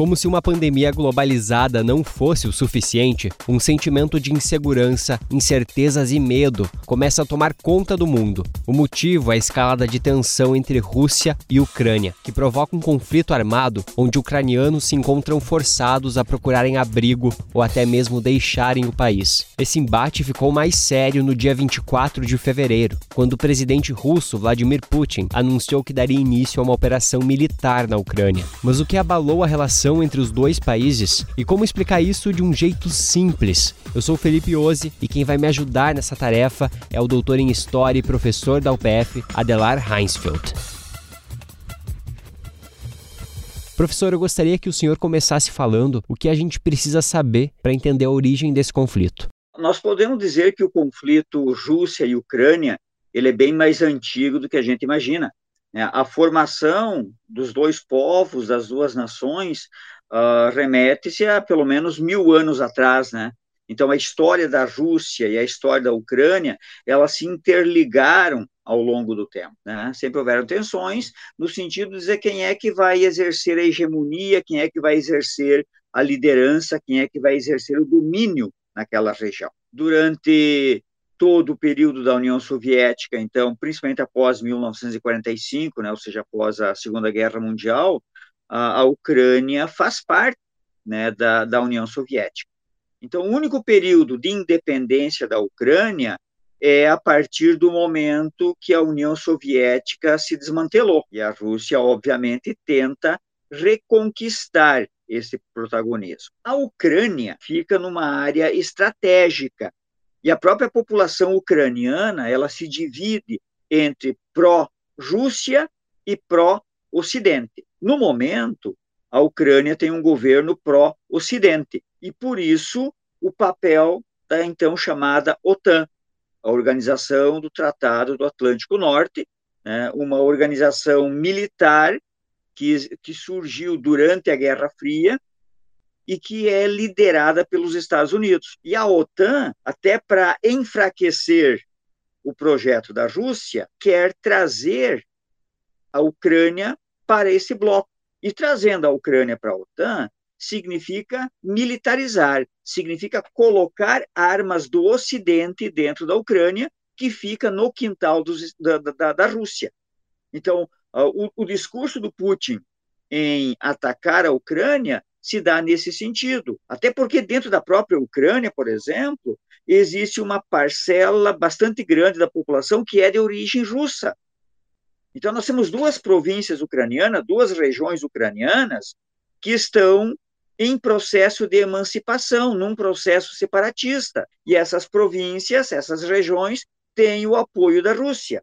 Como se uma pandemia globalizada não fosse o suficiente, um sentimento de insegurança, incertezas e medo começa a tomar conta do mundo. O motivo é a escalada de tensão entre Rússia e Ucrânia, que provoca um conflito armado onde ucranianos se encontram forçados a procurarem abrigo ou até mesmo deixarem o país. Esse embate ficou mais sério no dia 24 de fevereiro, quando o presidente russo Vladimir Putin anunciou que daria início a uma operação militar na Ucrânia. Mas o que abalou a relação entre os dois países e como explicar isso de um jeito simples. Eu sou Felipe Ozzi e quem vai me ajudar nessa tarefa é o doutor em História e professor da UPF, Adelar Heinsfeld. Professor, eu gostaria que o senhor começasse falando o que a gente precisa saber para entender a origem desse conflito. Nós podemos dizer que o conflito Rússia e Ucrânia ele é bem mais antigo do que a gente imagina. Né? A formação dos dois povos, das duas nações, uh, remete-se a pelo menos mil anos atrás, né? Então, a história da Rússia e a história da Ucrânia, elas se interligaram ao longo do tempo. Né? Sempre houveram tensões no sentido de dizer quem é que vai exercer a hegemonia, quem é que vai exercer a liderança, quem é que vai exercer o domínio naquela região. Durante todo o período da União Soviética, então, principalmente após 1945, né, ou seja, após a Segunda Guerra Mundial, a, a Ucrânia faz parte né, da, da União Soviética. Então, o único período de independência da Ucrânia é a partir do momento que a União Soviética se desmantelou. E a Rússia, obviamente, tenta reconquistar esse protagonismo. A Ucrânia fica numa área estratégica e a própria população ucraniana, ela se divide entre pró-Rússia e pró-Ocidente. No momento, a Ucrânia tem um governo pró-Ocidente, e por isso o papel da então chamada OTAN, a Organização do Tratado do Atlântico Norte, né, uma organização militar que, que surgiu durante a Guerra Fria e que é liderada pelos Estados Unidos. E a OTAN, até para enfraquecer o projeto da Rússia, quer trazer a Ucrânia para esse bloco. E trazendo a Ucrânia para a OTAN significa militarizar, significa colocar armas do Ocidente dentro da Ucrânia, que fica no quintal dos, da, da, da Rússia. Então, o, o discurso do Putin em atacar a Ucrânia se dá nesse sentido. Até porque dentro da própria Ucrânia, por exemplo, existe uma parcela bastante grande da população que é de origem russa. Então nós temos duas províncias ucranianas, duas regiões ucranianas que estão em processo de emancipação, num processo separatista. E essas províncias, essas regiões têm o apoio da Rússia.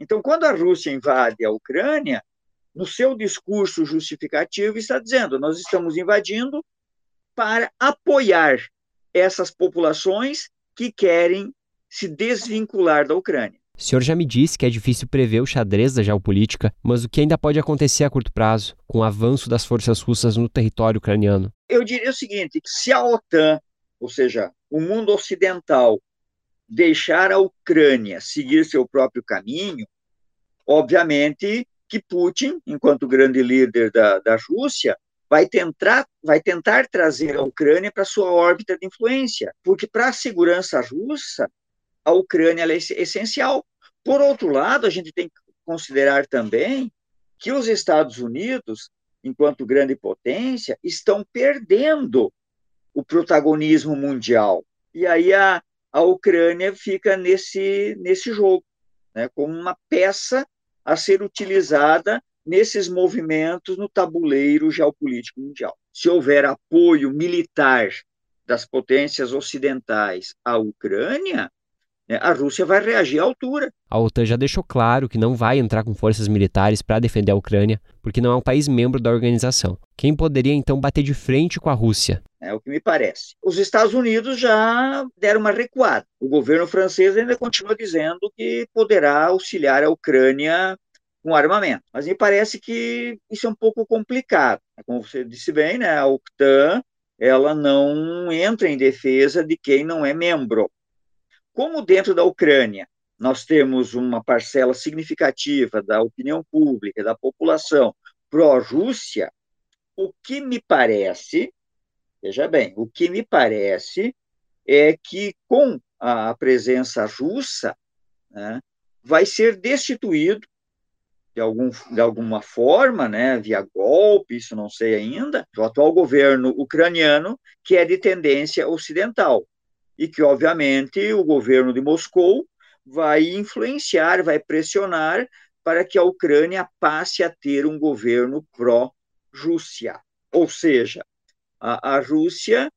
Então, quando a Rússia invade a Ucrânia, no seu discurso justificativo, está dizendo: nós estamos invadindo para apoiar essas populações que querem se desvincular da Ucrânia. O senhor já me disse que é difícil prever o xadrez da geopolítica, mas o que ainda pode acontecer a curto prazo, com o avanço das forças russas no território ucraniano? Eu diria o seguinte: se a OTAN, ou seja, o mundo ocidental, deixar a Ucrânia seguir seu próprio caminho, obviamente que Putin, enquanto grande líder da, da Rússia, vai tentar, vai tentar trazer a Ucrânia para sua órbita de influência, porque para a segurança russa, a Ucrânia é essencial. Por outro lado, a gente tem que considerar também que os Estados Unidos, enquanto grande potência, estão perdendo o protagonismo mundial. E aí a, a Ucrânia fica nesse, nesse jogo, né, como uma peça a ser utilizada nesses movimentos no tabuleiro geopolítico mundial. Se houver apoio militar das potências ocidentais à Ucrânia, a Rússia vai reagir à altura. A OTAN já deixou claro que não vai entrar com forças militares para defender a Ucrânia, porque não é um país membro da organização. Quem poderia então bater de frente com a Rússia? É o que me parece. Os Estados Unidos já deram uma recuada. O governo francês ainda continua dizendo que poderá auxiliar a Ucrânia com armamento. Mas me parece que isso é um pouco complicado. Como você disse bem, né, a OTAN ela não entra em defesa de quem não é membro. Como dentro da Ucrânia nós temos uma parcela significativa da opinião pública, da população pró-Rússia, O que me parece, veja bem, o que me parece é que com a presença russa, né, vai ser destituído de, algum, de alguma forma, né, via golpe, isso não sei ainda, o atual governo ucraniano, que é de tendência ocidental, e que, obviamente, o governo de Moscou vai influenciar, vai pressionar para que a Ucrânia passe a ter um governo pró-Rússia. Ou seja, a, a Rússia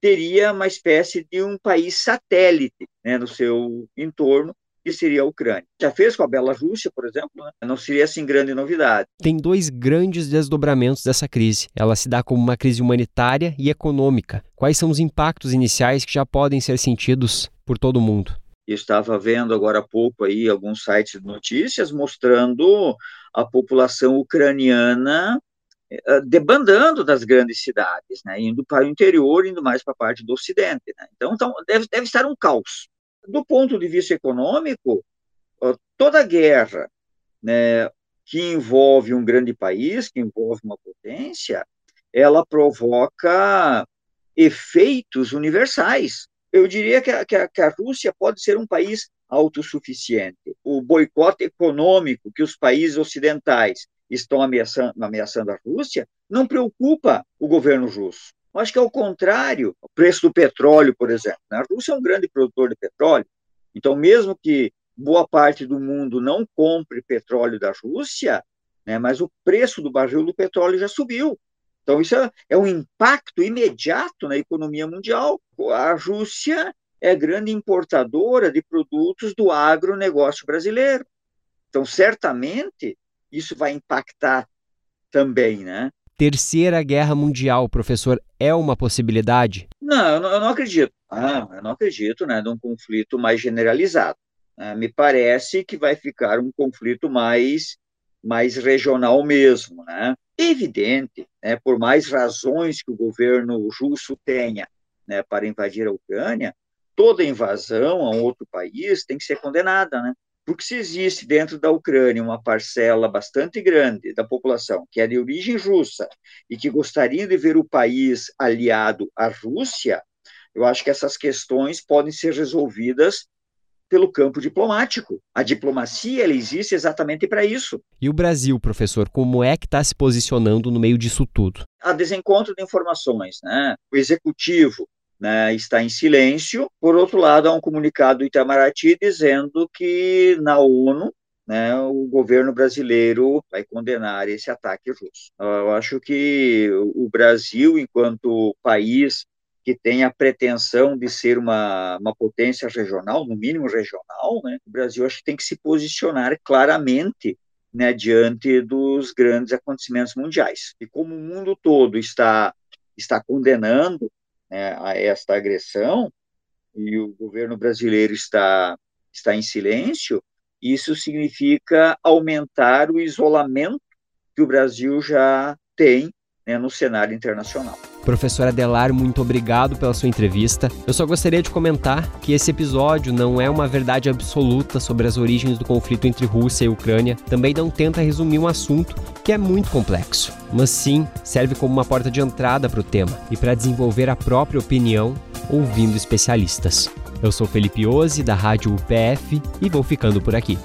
teria uma espécie de um país satélite né, no seu entorno, que seria a Ucrânia. Já fez com a Bela Rússia, por exemplo, né? não seria assim grande novidade. Tem dois grandes desdobramentos dessa crise. Ela se dá como uma crise humanitária e econômica. Quais são os impactos iniciais que já podem ser sentidos por todo o mundo? Eu estava vendo agora há pouco aí alguns sites de notícias mostrando a população ucraniana eh, debandando das grandes cidades, né, indo para o interior, indo mais para a parte do ocidente. Né? Então, então deve, deve estar um caos. Do ponto de vista econômico, toda guerra né, que envolve um grande país, que envolve uma potência, ela provoca efeitos universais. Eu diria que a, que a, que a Rússia pode ser um país autossuficiente. O boicote econômico que os países ocidentais estão ameaçando, ameaçando a Rússia não preocupa o governo russo. Acho que é o contrário. O preço do petróleo, por exemplo. Né? A Rússia é um grande produtor de petróleo. Então, mesmo que boa parte do mundo não compre petróleo da Rússia, né, mas o preço do barril do petróleo já subiu. Então, isso é, é um impacto imediato na economia mundial. A Rússia é grande importadora de produtos do agronegócio brasileiro. Então, certamente, isso vai impactar também, né? Terceira Guerra Mundial, professor, é uma possibilidade? Não, eu não, acredito. Ah, eu não acredito, né, num conflito mais generalizado. Ah, me parece que vai ficar um conflito mais mais regional mesmo, né? Evidente, né, por mais razões que o governo russo tenha, né, para invadir a Ucrânia, toda invasão a um outro país tem que ser condenada, né? Porque se existe dentro da Ucrânia uma parcela bastante grande da população que é de origem russa e que gostaria de ver o país aliado à Rússia, eu acho que essas questões podem ser resolvidas pelo campo diplomático. A diplomacia ela existe exatamente para isso. E o Brasil, professor, como é que está se posicionando no meio disso tudo? A desencontro de informações, né? O executivo né, está em silêncio. Por outro lado, há um comunicado do Itamaraty dizendo que na ONU né, o governo brasileiro vai condenar esse ataque russo. Eu acho que o Brasil, enquanto país que tem a pretensão de ser uma, uma potência regional, no mínimo regional, né, o Brasil acho que tem que se posicionar claramente né, diante dos grandes acontecimentos mundiais. E como o mundo todo está está condenando né, a esta agressão e o governo brasileiro está, está em silêncio, isso significa aumentar o isolamento que o Brasil já tem né, no cenário internacional. Professor Adelar, muito obrigado pela sua entrevista. Eu só gostaria de comentar que esse episódio não é uma verdade absoluta sobre as origens do conflito entre Rússia e Ucrânia, também não tenta resumir um assunto que é muito complexo, mas sim serve como uma porta de entrada para o tema e para desenvolver a própria opinião ouvindo especialistas. Eu sou Felipe Ozzi, da Rádio UPF, e vou ficando por aqui.